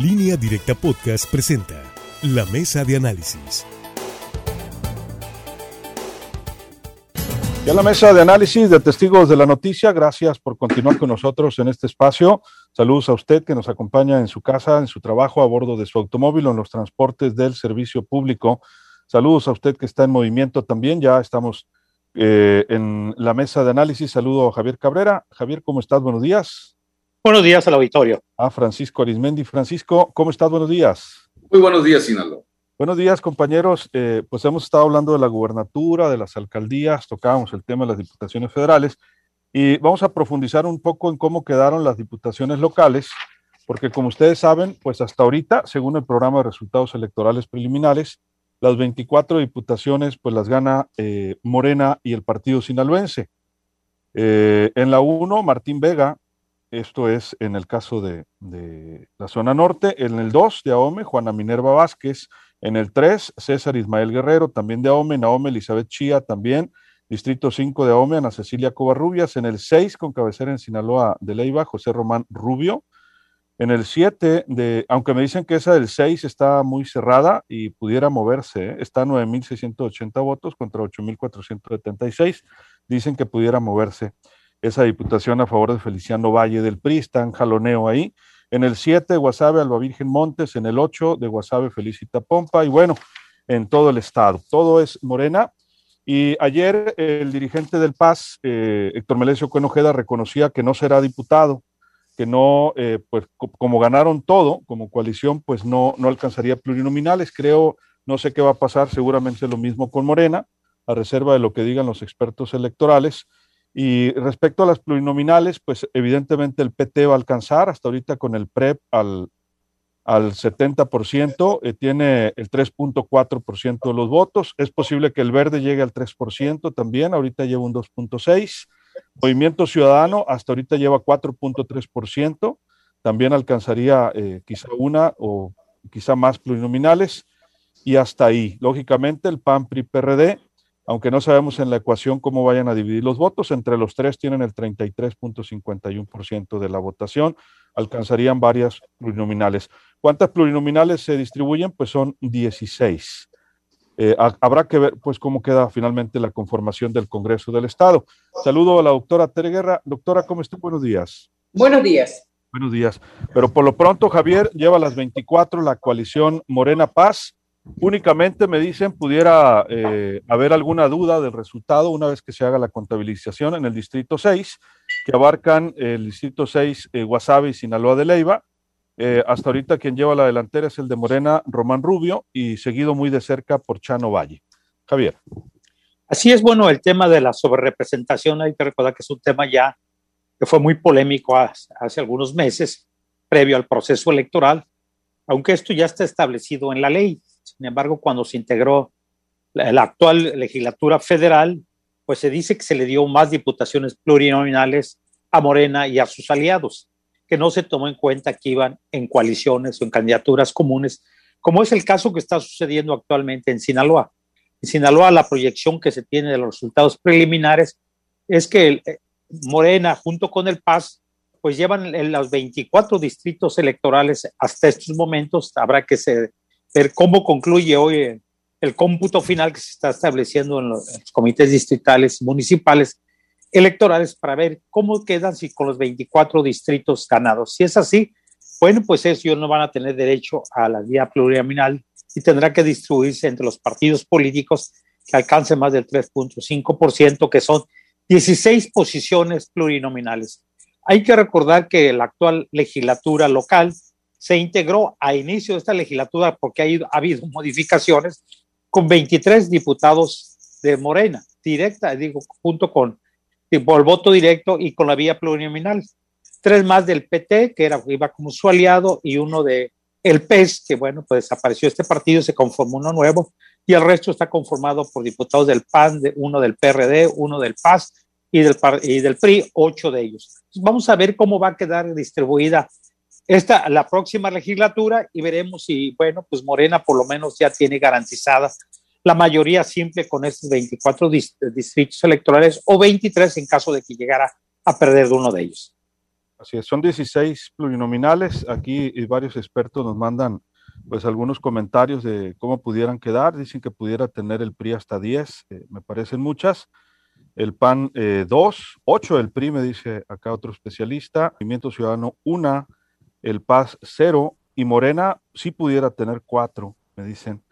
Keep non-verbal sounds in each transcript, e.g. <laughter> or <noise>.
Línea Directa Podcast presenta La Mesa de Análisis. Ya la mesa de análisis de testigos de la noticia, gracias por continuar con nosotros en este espacio. Saludos a usted que nos acompaña en su casa, en su trabajo, a bordo de su automóvil o en los transportes del servicio público. Saludos a usted que está en movimiento también. Ya estamos eh, en la mesa de análisis. Saludo a Javier Cabrera. Javier, ¿cómo estás? Buenos días. Buenos días al auditorio. A Francisco Arismendi. Francisco, ¿cómo estás? Buenos días. Muy buenos días, Sinaloa. Buenos días, compañeros. Eh, pues hemos estado hablando de la gubernatura, de las alcaldías, tocábamos el tema de las diputaciones federales y vamos a profundizar un poco en cómo quedaron las diputaciones locales, porque como ustedes saben, pues hasta ahorita, según el programa de resultados electorales preliminares, las 24 diputaciones pues las gana eh, Morena y el partido sinaloense. Eh, en la 1, Martín Vega, esto es en el caso de, la zona norte, en el 2 de Ahome, Juana Minerva Vázquez, en el 3, César Ismael Guerrero, también de Ahome, Naome Elizabeth Chía, también. Distrito 5 de Ahome, Ana Cecilia Covarrubias. En el 6, con cabecera en Sinaloa de Leiva, José Román Rubio. En el 7, de, aunque me dicen que esa del 6 está muy cerrada y pudiera moverse, ¿eh? está 9.680 votos contra 8.476. Dicen que pudiera moverse esa diputación a favor de Feliciano Valle del PRI, está en jaloneo ahí. En el 7, Guasave, Alba Virgen Montes. En el 8, de Guasave, Felicita Pompa. Y bueno, en todo el estado. Todo es Morena. Y ayer el dirigente del PAS, eh, Héctor Melesio Cuenojeda, reconocía que no será diputado, que no, eh, pues como ganaron todo, como coalición, pues no, no alcanzaría plurinominales. Creo, no sé qué va a pasar, seguramente lo mismo con Morena, a reserva de lo que digan los expertos electorales. Y respecto a las plurinominales, pues evidentemente el PT va a alcanzar hasta ahorita con el PREP al, al 70%, eh, tiene el 3.4% de los votos. Es posible que el verde llegue al 3% también, ahorita lleva un 2.6%. Movimiento Ciudadano hasta ahorita lleva 4.3%, también alcanzaría eh, quizá una o quizá más plurinominales. Y hasta ahí, lógicamente, el PAN, PRI, PRD aunque no sabemos en la ecuación cómo vayan a dividir los votos, entre los tres tienen el 33.51% de la votación, alcanzarían varias plurinominales. ¿Cuántas plurinominales se distribuyen? Pues son 16. Eh, habrá que ver pues cómo queda finalmente la conformación del Congreso del Estado. Saludo a la doctora Tere Guerra. Doctora, ¿cómo está? Buenos días. Buenos días. Buenos días. Pero por lo pronto, Javier lleva las 24, la coalición Morena Paz Únicamente me dicen pudiera eh, haber alguna duda del resultado una vez que se haga la contabilización en el distrito 6, que abarcan el distrito 6 eh, Guasave y Sinaloa de Leiva. Eh, hasta ahorita quien lleva la delantera es el de Morena Román Rubio y seguido muy de cerca por Chano Valle. Javier. Así es, bueno, el tema de la sobrerepresentación, hay que recordar que es un tema ya que fue muy polémico hace, hace algunos meses, previo al proceso electoral, aunque esto ya está establecido en la ley. Sin embargo, cuando se integró la, actual legislatura federal, pues se dice que se le dio más diputaciones plurinominales a Morena y a sus aliados, que no se tomó en cuenta que iban en coaliciones o en candidaturas comunes, como es el caso que está sucediendo actualmente en Sinaloa. En Sinaloa, la proyección que se tiene de los resultados preliminares es que eh, Morena, junto con el PAS, pues llevan en los 24 distritos electorales hasta estos momentos. Habrá que se ver cómo concluye hoy el cómputo final que se está estableciendo en los, comités distritales municipales electorales para ver cómo quedan si con los 24 distritos ganados. Si es así, bueno, pues ellos no van a tener derecho a la vía plurinominal y tendrá que distribuirse entre los partidos políticos que alcancen más del 3.5%, que son 16 posiciones plurinominales. Hay que recordar que la actual legislatura local se integró a inicio de esta legislatura porque ha, habido modificaciones con 23 diputados de Morena, directa, digo, junto con el voto directo y con la vía plurinominal. Tres más del PT, que era, iba como su aliado, y uno de el PES, que bueno, pues desapareció este partido, se conformó uno nuevo, y el resto está conformado por diputados del PAN, de, uno del PRD, uno del PAS y del, y del PRI, ocho de ellos. vamos a ver cómo va a quedar distribuida esta, la próxima legislatura y veremos si, bueno, pues Morena por lo menos ya tiene garantizada la mayoría simple con estos 24 distritos electorales o 23 en caso de que llegara a perder de uno de ellos. Así es, son 16 plurinominales. Aquí varios expertos nos mandan pues algunos comentarios de cómo pudieran quedar. Dicen que pudiera tener el PRI hasta 10, eh, me parecen muchas. El PAN 2, eh, 8 el PRI, me dice acá otro especialista. Movimiento Ciudadano 1, el PAS 0 y Morena sí pudiera tener 4, me dicen.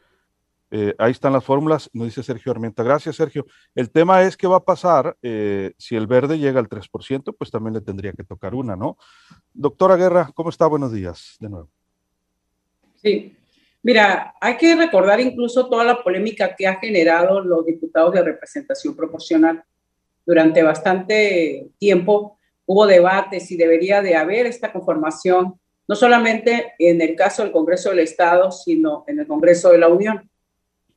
Eh, ahí están las fórmulas, nos dice Sergio Armenta. Gracias, Sergio. El tema es qué va a pasar eh, si el verde llega al 3%, pues también le tendría que tocar una, ¿no? Doctora Guerra, ¿cómo está? Buenos días, de nuevo. Sí, mira, hay que recordar incluso toda la polémica que ha generado los diputados de representación proporcional. Durante bastante tiempo hubo debates si debería de haber esta conformación, no solamente en el caso del Congreso del Estado, sino en el Congreso de la Unión.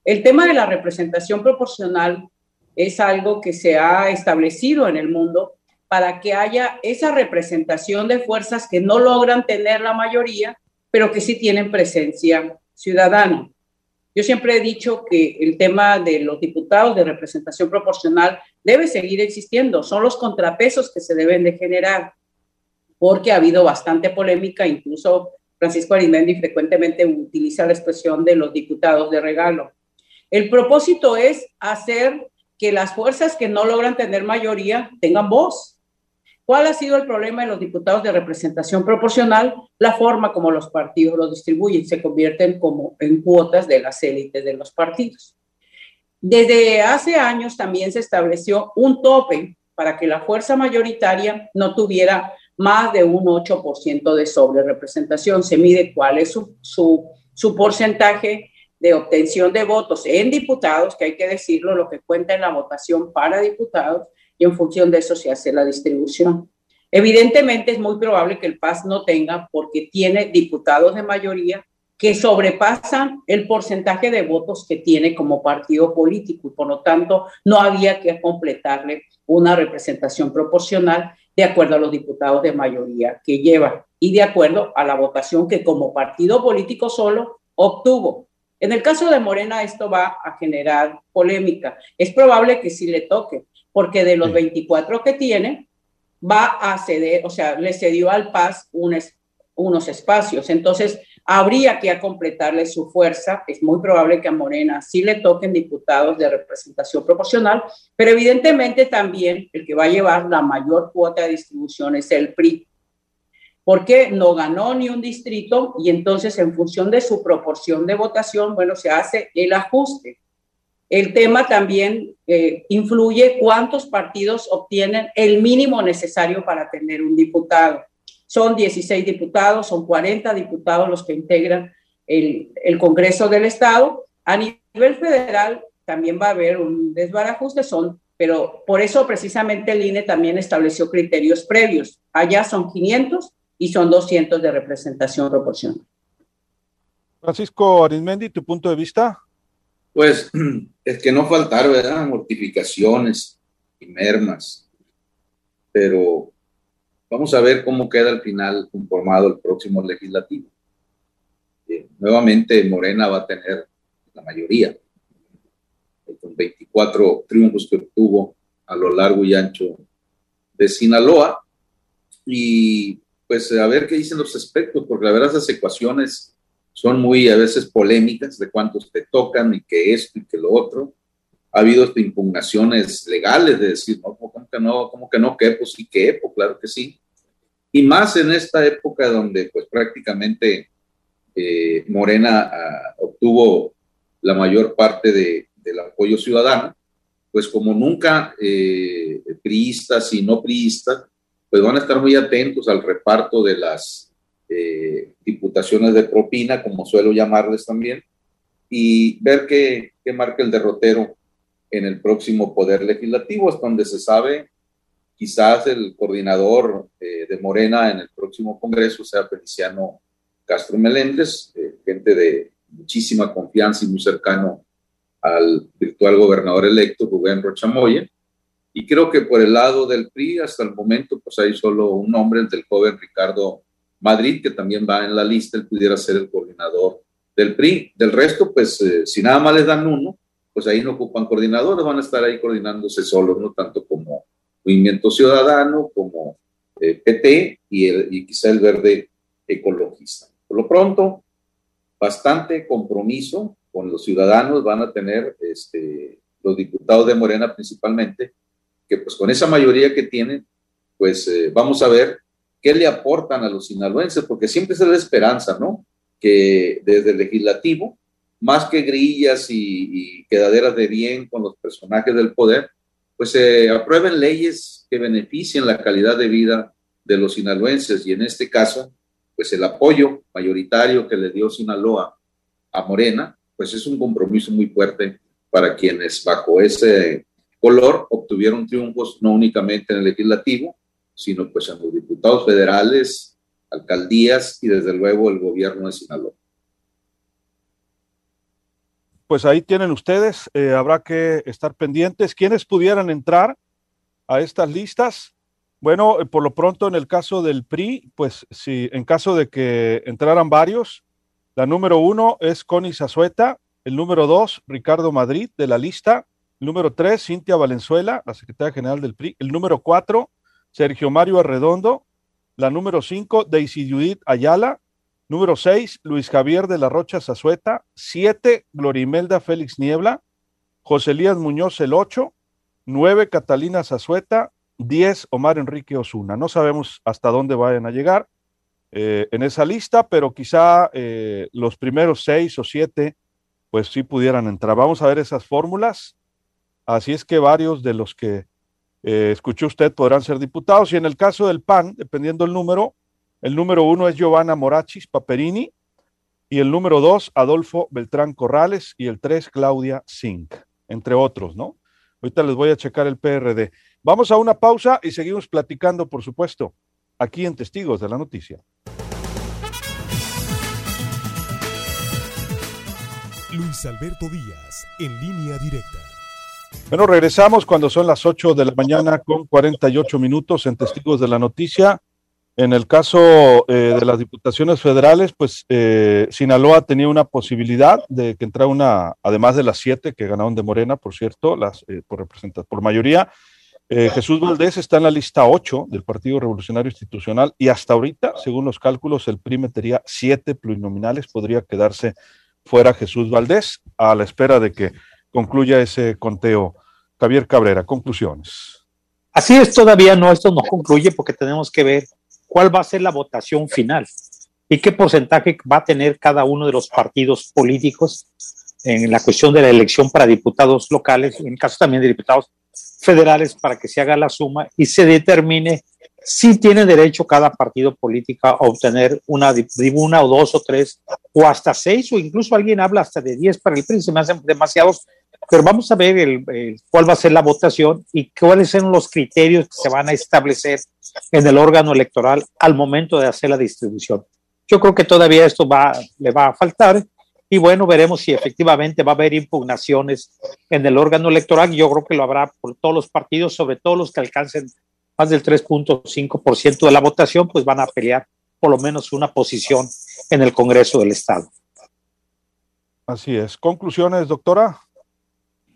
El tema de la representación proporcional es algo que se ha establecido en el mundo para que haya esa representación de fuerzas que no logran tener la mayoría, pero que sí tienen presencia ciudadana. Yo siempre he dicho que el tema de los diputados de representación proporcional debe seguir existiendo, son los contrapesos que se deben de generar, porque ha habido bastante polémica, incluso Francisco Arimendi frecuentemente utiliza la expresión de los diputados de regalo. El propósito es hacer que las fuerzas que no logran tener mayoría tengan voz. ¿Cuál ha sido el problema de los diputados de representación proporcional? La forma como los partidos los distribuyen, se convierten como en cuotas de las élites de los partidos. Desde hace años también se estableció un tope para que la fuerza mayoritaria no tuviera más de un 8% de sobre representación. Se mide cuál es su, su, su porcentaje de obtención de votos en diputados, que hay que decirlo, lo que cuenta en la votación para diputados, y en función de eso se hace la distribución. Evidentemente es muy probable que el PAS no tenga, porque tiene diputados de mayoría que sobrepasan el porcentaje de votos que tiene como partido político y por lo tanto no había que completarle una representación proporcional de acuerdo a los diputados de mayoría que lleva y de acuerdo a la votación que como partido político solo obtuvo. En el caso de Morena, esto va a generar polémica. Es probable que sí le toque, porque de los 24 que tiene, va a ceder, o sea, le cedió al PAS unos espacios. Entonces, habría que completarle su fuerza. Es muy probable que a Morena sí le toquen diputados de representación proporcional, pero evidentemente también el que va a llevar la mayor cuota de distribución es el PRI porque no ganó ni un distrito y entonces en función de su proporción de votación, bueno, se hace el ajuste. El tema también eh, influye cuántos partidos obtienen el mínimo necesario para tener un diputado. Son 16 diputados, son 40 diputados los que integran el, el Congreso del Estado. A nivel federal también va a haber un desbarajuste, son, pero por eso precisamente el INE también estableció criterios previos. Allá son 500 y son 200 de representación proporcional. Francisco Arismendi, ¿tu punto de vista? Pues <clears throat> es que no faltar, ¿verdad? Mortificaciones y mermas. Pero vamos a ver cómo queda al final conformado el próximo legislativo. Eh, nuevamente Morena va a tener la mayoría, con 24 triunfos que obtuvo a lo largo y ancho de Sinaloa. Y pues a ver qué dicen los aspectos, porque la verdad esas ecuaciones son muy a veces polémicas de cuántos te tocan y que esto y que lo otro. Ha habido impugnaciones legales de decir, no, ¿cómo que no? ¿Cómo que no? ¿Qué? Pues sí, ¿qué? Pues claro que sí. Y más en esta época donde pues prácticamente eh, Morena ah, obtuvo la mayor parte de, del apoyo ciudadano, pues como nunca eh, priistas y no priistas pues van a estar muy atentos al reparto de las eh, diputaciones de propina, como suelo llamarles también, y ver qué, marca el derrotero en el próximo Poder Legislativo, es donde se sabe quizás el coordinador eh, de Morena en el próximo Congreso sea Feliciano Castro Meléndez, eh, gente de muchísima confianza y muy cercano al virtual gobernador electo Rubén Rochamoya, y creo que por el lado del PRI, hasta el momento, pues hay solo un nombre, el del joven Ricardo Madrid, que también va en la lista, él pudiera ser el coordinador del PRI. Del resto, pues eh, si nada más les dan uno, pues ahí no ocupan coordinadores, van a estar ahí coordinándose solos, no tanto como Movimiento Ciudadano, como PT y, y quizá el verde ecologista. Por lo pronto, bastante compromiso con los ciudadanos van a tener este, los diputados de Morena principalmente, que pues con esa mayoría que tienen, pues eh, vamos a ver qué le aportan a los sinaloenses, porque siempre es la esperanza, ¿no? Que desde el legislativo, más que grillas y, quedaderas de bien con los personajes del poder, pues se aprueben leyes que beneficien la calidad de vida de los sinaloenses y en este caso, pues el apoyo mayoritario que le dio Sinaloa a Morena, pues es un compromiso muy fuerte para quienes bajo ese color obtuvieron triunfos no únicamente en el legislativo, sino pues en los diputados federales, alcaldías y desde luego el gobierno de Sinaloa. Pues ahí tienen ustedes, eh, habrá que estar pendientes. ¿Quiénes pudieran entrar a estas listas? Bueno, eh, por lo pronto en el caso del PRI, pues si en caso de que entraran varios, la número uno es Connie Zazueta, el número dos, Ricardo Madrid de la lista, el número tres, Cintia Valenzuela, la secretaria general del PRI, el número cuatro, Sergio Mario Arredondo, la número cinco, Daisy Judith Ayala, número seis, Luis Javier de la Rocha Zazueta, siete, Glorimelda Félix Niebla, José Elías Muñoz el ocho, nueve, Catalina Zazueta, 10 Omar Enrique Osuna. No sabemos hasta dónde vayan a llegar eh, en esa lista, pero quizá eh, los primeros seis o siete, pues sí pudieran entrar. Vamos a ver esas fórmulas. Así es que varios de los que eh, escuchó usted podrán ser diputados. Y en el caso del PAN, dependiendo del número, el número uno es Giovanna Morachis Paperini y el número dos, Adolfo Beltrán Corrales y el tres, Claudia Zink, entre otros, ¿no? Ahorita les voy a checar el PRD. Vamos a una pausa y seguimos platicando, por supuesto, aquí en Testigos de la Noticia. Luis Alberto Díaz, en línea directa. Bueno, regresamos cuando son las 8 de la mañana con 48 minutos en Testigos de la Noticia. En el caso eh, de las diputaciones federales, pues eh, Sinaloa tenía una posibilidad de que entrara una, además de las siete que ganaron de Morena, por cierto, las eh, por por mayoría, Jesús Valdés está en la lista 8 del Partido Revolucionario Institucional y hasta ahorita, según los cálculos, el PRI metería siete plurinominales, podría quedarse fuera Jesús Valdés a la espera de que concluya ese conteo. Javier Cabrera, conclusiones. Así es, todavía no, esto no concluye porque tenemos que ver cuál va a ser la votación final y qué porcentaje va a tener cada uno de los partidos políticos en la cuestión de la elección para diputados locales, en caso también de diputados federales para que se haga la suma y se determine si tiene derecho cada partido político a obtener una tribuna o dos o tres o hasta seis o incluso alguien habla hasta de diez para el PRI, se me hacen demasiados, pero vamos a ver el, cuál va a ser la votación y cuáles son los criterios que se van a establecer en el órgano electoral al momento de hacer la distribución. Yo creo que todavía esto va, le va a faltar y bueno, veremos si efectivamente va a haber impugnaciones en el órgano electoral. Yo creo que lo habrá por todos los partidos, sobre todo los que alcancen más del 3.5% de la votación, pues van a pelear por lo menos una posición en el Congreso del Estado. Así es. Conclusiones, doctora.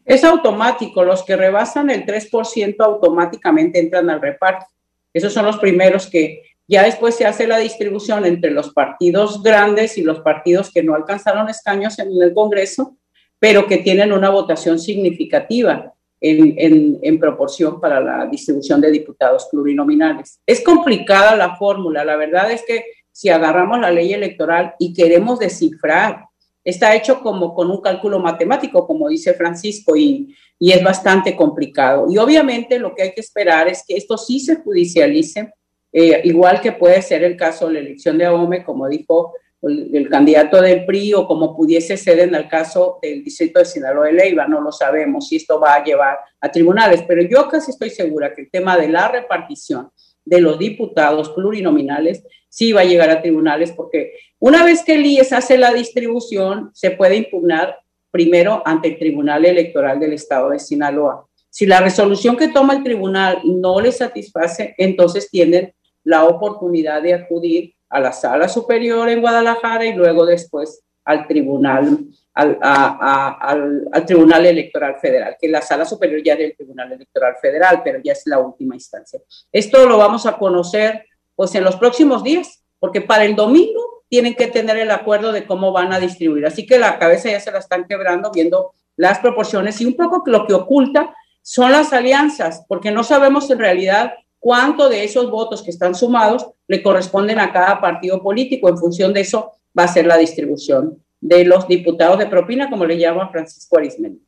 Es automático. Los que rebasan el 3% automáticamente entran al reparto. Esos son los primeros que ya después se hace la distribución entre los partidos grandes y los partidos que no alcanzaron escaños en el Congreso, pero que tienen una votación significativa en, en, proporción para la distribución de diputados plurinominales. Es complicada la fórmula. La verdad es que si agarramos la ley electoral y queremos descifrar, está hecho como con un cálculo matemático, como dice Francisco, y, y es bastante complicado. Y obviamente lo que hay que esperar es que esto sí se judicialice eh, igual que puede ser el caso de la elección de AOME, como dijo el, candidato del PRI, o como pudiese ser en el caso del distrito de Sinaloa de Leiva, no lo sabemos si esto va a llevar a tribunales, pero yo casi estoy segura que el tema de la repartición de los diputados plurinominales sí va a llegar a tribunales, porque una vez que el IES hace la distribución, se puede impugnar primero ante el Tribunal Electoral del Estado de Sinaloa. Si la resolución que toma el tribunal no le satisface, entonces tienen la oportunidad de acudir a la sala superior en Guadalajara y luego después al tribunal al, al, Tribunal Electoral Federal, que la sala superior ya es del Tribunal Electoral Federal, pero ya es la última instancia. Esto lo vamos a conocer pues en los próximos días, porque para el domingo tienen que tener el acuerdo de cómo van a distribuir. Así que la cabeza ya se la están quebrando viendo las proporciones y un poco lo que oculta son las alianzas, porque no sabemos en realidad cuánto de esos votos que están sumados le corresponden a cada partido político. En función de eso va a ser la distribución de los diputados de propina, como le llama Francisco Arismendi.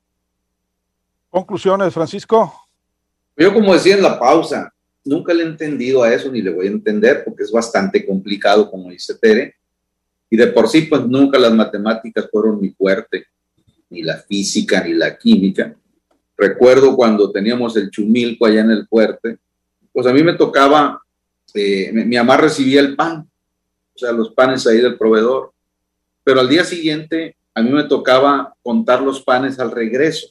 Conclusiones, Francisco. Yo, como decía en la pausa, nunca le he entendido a eso, ni le voy a entender, porque es bastante complicado, como dice Tere. Y de por sí, pues nunca las matemáticas fueron mi fuerte, ni la física, ni la química. Recuerdo cuando teníamos el chumilco allá en el fuerte, pues a mí me tocaba, eh, mi mamá recibía el pan, o sea, los panes ahí del proveedor, pero al día siguiente a mí me tocaba contar los panes al regreso.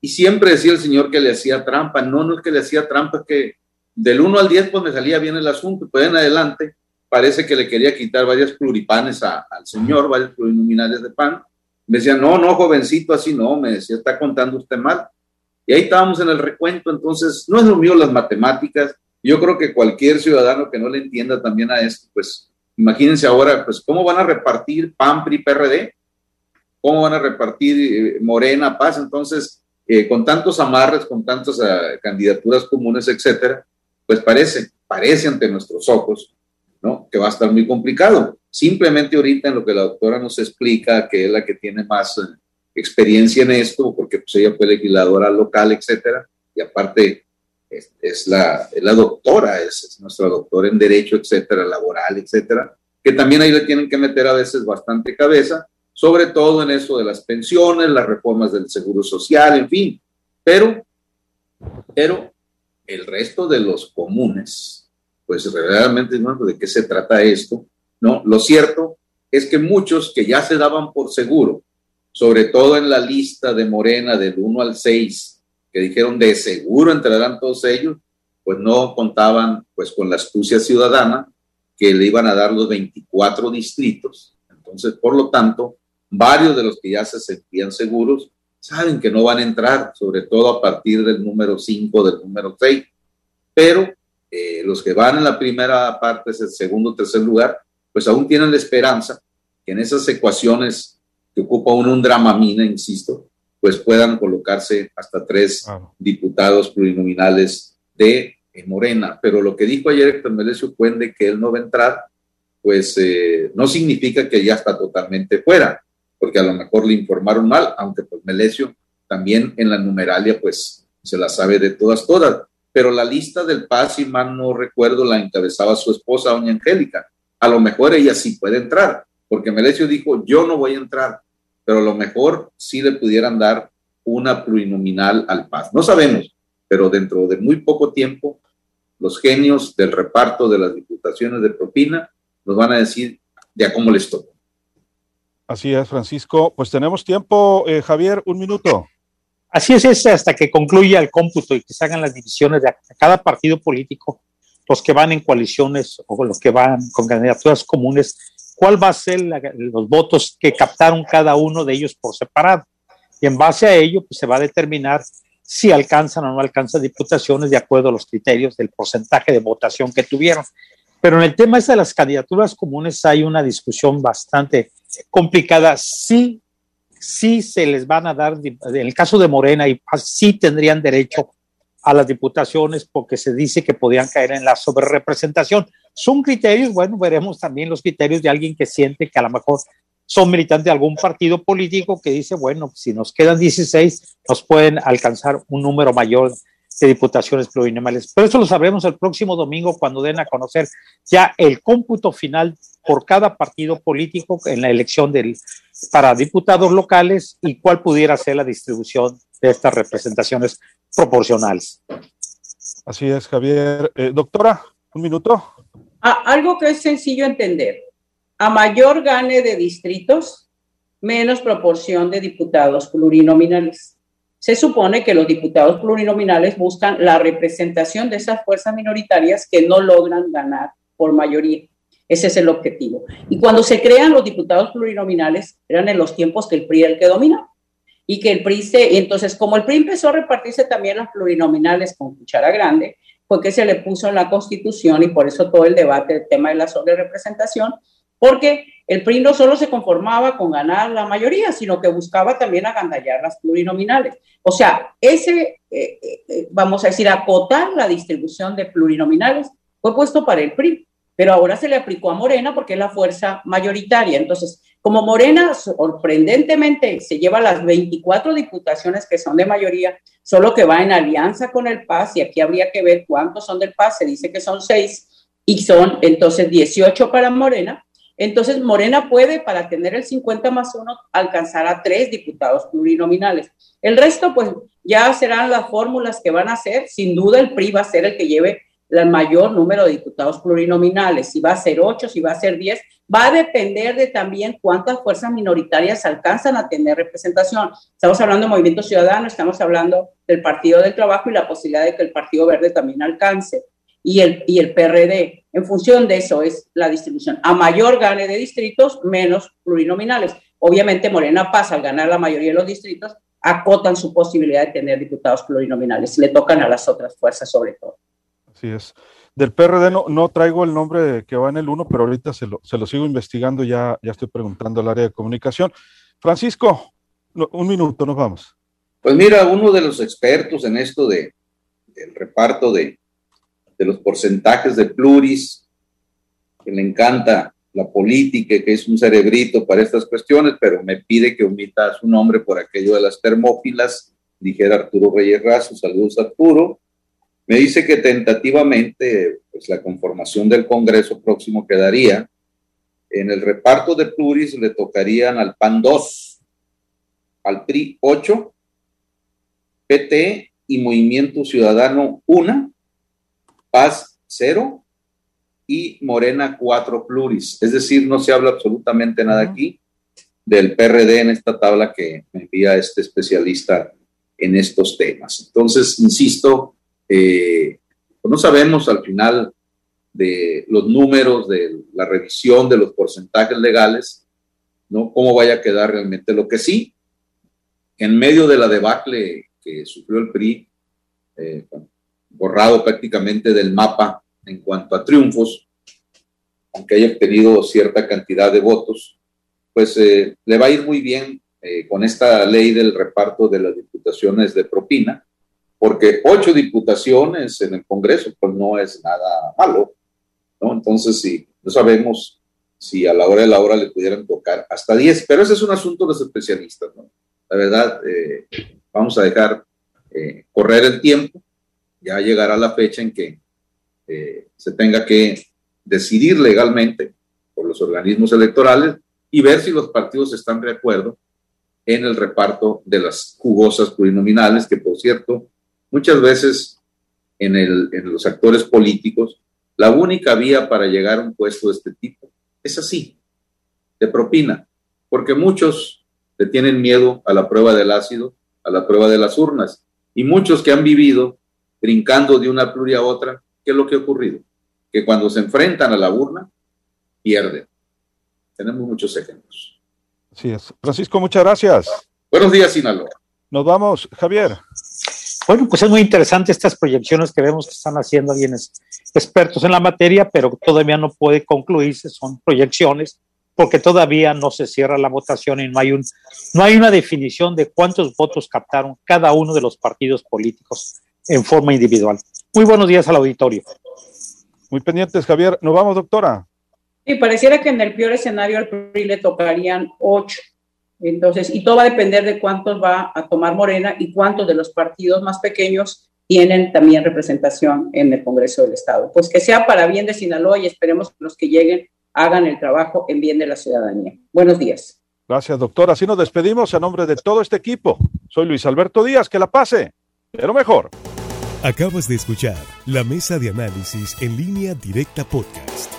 Y siempre decía el señor que le hacía trampa. No, no es que le hacía trampa, es que del 1 al 10 pues me salía bien el asunto. Pues en adelante parece que le quería quitar varias pluripanes al señor, varios plurinominales de pan. Me decía, no, no, jovencito, así no, me decía, está contando usted mal. Y ahí estábamos en el recuento, entonces no es lo mío las matemáticas. Yo creo que cualquier ciudadano que no le entienda también a esto, pues imagínense ahora, pues cómo van a repartir PAN, PRI, PRD, cómo van a repartir eh, Morena, Paz. Entonces, eh, con tantos amarres, con tantas eh, candidaturas comunes, etcétera, pues parece, parece ante nuestros ojos, ¿no? Que va a estar muy complicado. Simplemente ahorita en lo que la doctora nos explica, que es la que tiene más experiencia en esto, porque pues, ella fue legisladora local, etcétera, y aparte es, la, doctora, es, nuestra doctora en Derecho, etcétera, laboral, etcétera, que también ahí le tienen que meter a veces bastante cabeza, sobre todo en eso de las pensiones, las reformas del seguro social, en fin. Pero, pero el resto de los comunes, pues realmente, ¿no? ¿de qué se trata esto? ¿No? Lo cierto es que muchos que ya se daban por seguro sobre todo en la lista de Morena del 1 al 6, que dijeron de seguro entrarán todos ellos, pues no contaban pues con la astucia ciudadana que le iban a dar los 24 distritos. Entonces, por lo tanto, varios de los que ya se sentían seguros saben que no van a entrar, sobre todo a partir del número 5, del número 6. Pero eh, los que van en la primera parte, es el segundo, tercer lugar, pues aún tienen la esperanza que en esas ecuaciones que ocupa un, un dramamina, insisto, pues puedan colocarse hasta tres diputados plurinominales de Morena. Pero lo que dijo ayer Héctor Melesio Puende, que él no va a entrar, pues eh, no significa que ya está totalmente fuera, porque a lo mejor le informaron mal, aunque pues Melesio también en la numeralia pues se la sabe de todas, todas. Pero la lista del Paz, si mal no recuerdo, la encabezaba su esposa, doña Angélica. A lo mejor ella sí puede entrar, porque Melesio dijo, yo no voy a entrar, pero a lo mejor sí le pudieran dar una plurinominal al Paz. No sabemos, pero dentro de muy poco tiempo, los genios del reparto de las diputaciones de propina nos van a decir de a cómo les toca. Así es, Francisco. Pues tenemos tiempo, eh, Javier, un minuto. Así es, hasta que concluya el cómputo y que se hagan las divisiones de cada partido político, los que van en coaliciones o los que van con candidaturas comunes, cuál va a ser los votos que captaron cada uno de ellos por separado. Y en base a ello, pues se va a determinar si alcanzan o no alcanzan diputaciones de acuerdo a los criterios del porcentaje de votación que tuvieron. Pero en el tema este de las candidaturas comunes hay una discusión bastante complicada. Sí, sí se les van a dar, en el caso de Morena, y sí tendrían derecho a las diputaciones porque se dice que podían caer en la sobrerepresentación. Son criterios, bueno, veremos también los criterios de alguien que siente que a lo mejor son militantes de algún partido político que dice, bueno, si nos quedan 16, nos pueden alcanzar un número mayor de diputaciones plurinominales. Pero eso lo sabremos el próximo domingo cuando den a conocer ya el cómputo final por cada partido político en la elección del, para diputados locales y cuál pudiera ser la distribución de estas representaciones proporcionales. Así es, Javier. Eh, doctora, un minuto. Ah, algo que es sencillo entender. A mayor gane de distritos, menos proporción de diputados plurinominales. Se supone que los diputados plurinominales buscan la representación de esas fuerzas minoritarias que no logran ganar por mayoría. Ese es el objetivo. Y cuando se crean los diputados plurinominales, eran en los tiempos que el PRI era el que domina. Y que el PRI se, entonces como el PRI empezó a repartirse también las plurinominales con cuchara grande, fue que se le puso en la constitución y por eso todo el debate del tema de la representación, porque el PRI no solo se conformaba con ganar la mayoría, sino que buscaba también agandallar las plurinominales. O sea, ese, eh, eh, vamos a decir, acotar la distribución de plurinominales fue puesto para el PRI pero ahora se le aplicó a Morena porque es la fuerza mayoritaria. Entonces, como Morena sorprendentemente se lleva las 24 diputaciones que son de mayoría, solo que va en alianza con el PAS, y aquí habría que ver cuántos son del PAS, se dice que son seis, y son entonces 18 para Morena. Entonces, Morena puede, para tener el 50 más uno, alcanzar a tres diputados plurinominales. El resto, pues ya serán las fórmulas que van a hacer. Sin duda, el PRI va a ser el que lleve el mayor número de diputados plurinominales, si va a ser 8, si va a ser 10, va a depender de también cuántas fuerzas minoritarias alcanzan a tener representación. Estamos hablando de Movimiento Ciudadano, estamos hablando del Partido del Trabajo y la posibilidad de que el Partido Verde también alcance. Y el, y el PRD, en función de eso es la distribución. A mayor gane de distritos, menos plurinominales. Obviamente Morena pasa al ganar la mayoría de los distritos, acotan su posibilidad de tener diputados plurinominales. Le tocan a las otras fuerzas sobre todo. Así es. Del PRD no, no traigo el nombre que va en el 1, pero ahorita se lo, se lo sigo investigando, ya, ya estoy preguntando al área de comunicación. Francisco, un minuto, nos vamos. Pues mira, uno de los expertos en esto de, del reparto de, de los porcentajes de pluris, que le encanta la política, que es un cerebrito para estas cuestiones, pero me pide que omita su nombre por aquello de las termófilas, dijera Arturo Reyes Razo, saludos Arturo, me dice que tentativamente pues, la conformación del Congreso próximo quedaría en el reparto de pluris le tocarían al PAN 2, al PRI 8, PT y Movimiento Ciudadano 1, Paz 0 y Morena 4 pluris. Es decir, no se habla absolutamente nada aquí del PRD en esta tabla que me envía este especialista en estos temas. Entonces, insisto, eh, pues no sabemos al final de los números, de la revisión de los porcentajes legales, ¿no? Cómo vaya a quedar realmente. Lo que sí, en medio de la debacle que sufrió el PRI, eh, borrado prácticamente del mapa en cuanto a triunfos, aunque haya obtenido cierta cantidad de votos, pues eh, le va a ir muy bien con esta ley del reparto de las diputaciones de propina, porque ocho diputaciones en el Congreso, pues no es nada malo, ¿no? Entonces, sí, no sabemos si a la hora de la hora le pudieran tocar hasta diez, pero ese es un asunto de los especialistas. La verdad, eh, vamos a dejar eh, correr el tiempo, ya llegará la fecha en que eh, se tenga que decidir legalmente por los organismos electorales y ver si los partidos están de acuerdo en el reparto de las jugosas plurinominales, que por cierto, Muchas veces en, el, en los actores políticos, la única vía para llegar a un puesto de este tipo es así, de propina, porque muchos le tienen miedo a la prueba del ácido, a la prueba de las urnas, y muchos que han vivido brincando de una pluria a otra, ¿qué es lo que ha ocurrido? Que cuando se enfrentan a la urna, pierden. Tenemos muchos ejemplos. Así es. Francisco, muchas gracias. Buenos días, Sinaloa. Nos vamos, Javier. Bueno, pues es muy interesante estas proyecciones que vemos que están haciendo alguienes expertos en la materia, pero todavía no puede concluirse, son proyecciones, porque todavía no se cierra la votación y no hay, un, no hay una definición de cuántos votos captaron cada uno de los partidos políticos en forma individual. Muy buenos días al auditorio. Muy pendientes, Javier. ¿Nos vamos, doctora? Sí, pareciera que en el peor escenario al PRI le tocarían ocho entonces, y todo va a depender de cuántos va a tomar Morena y cuántos de los partidos más pequeños tienen también representación en el Congreso del Estado. Pues que sea para bien de Sinaloa y esperemos que los que lleguen hagan el trabajo en bien de la ciudadanía. Buenos días. Gracias, doctor. Así nos despedimos a nombre de todo este equipo. Soy Luis Alberto Díaz, que la pase, pero mejor. Acabas de escuchar la mesa de análisis en línea directa podcast.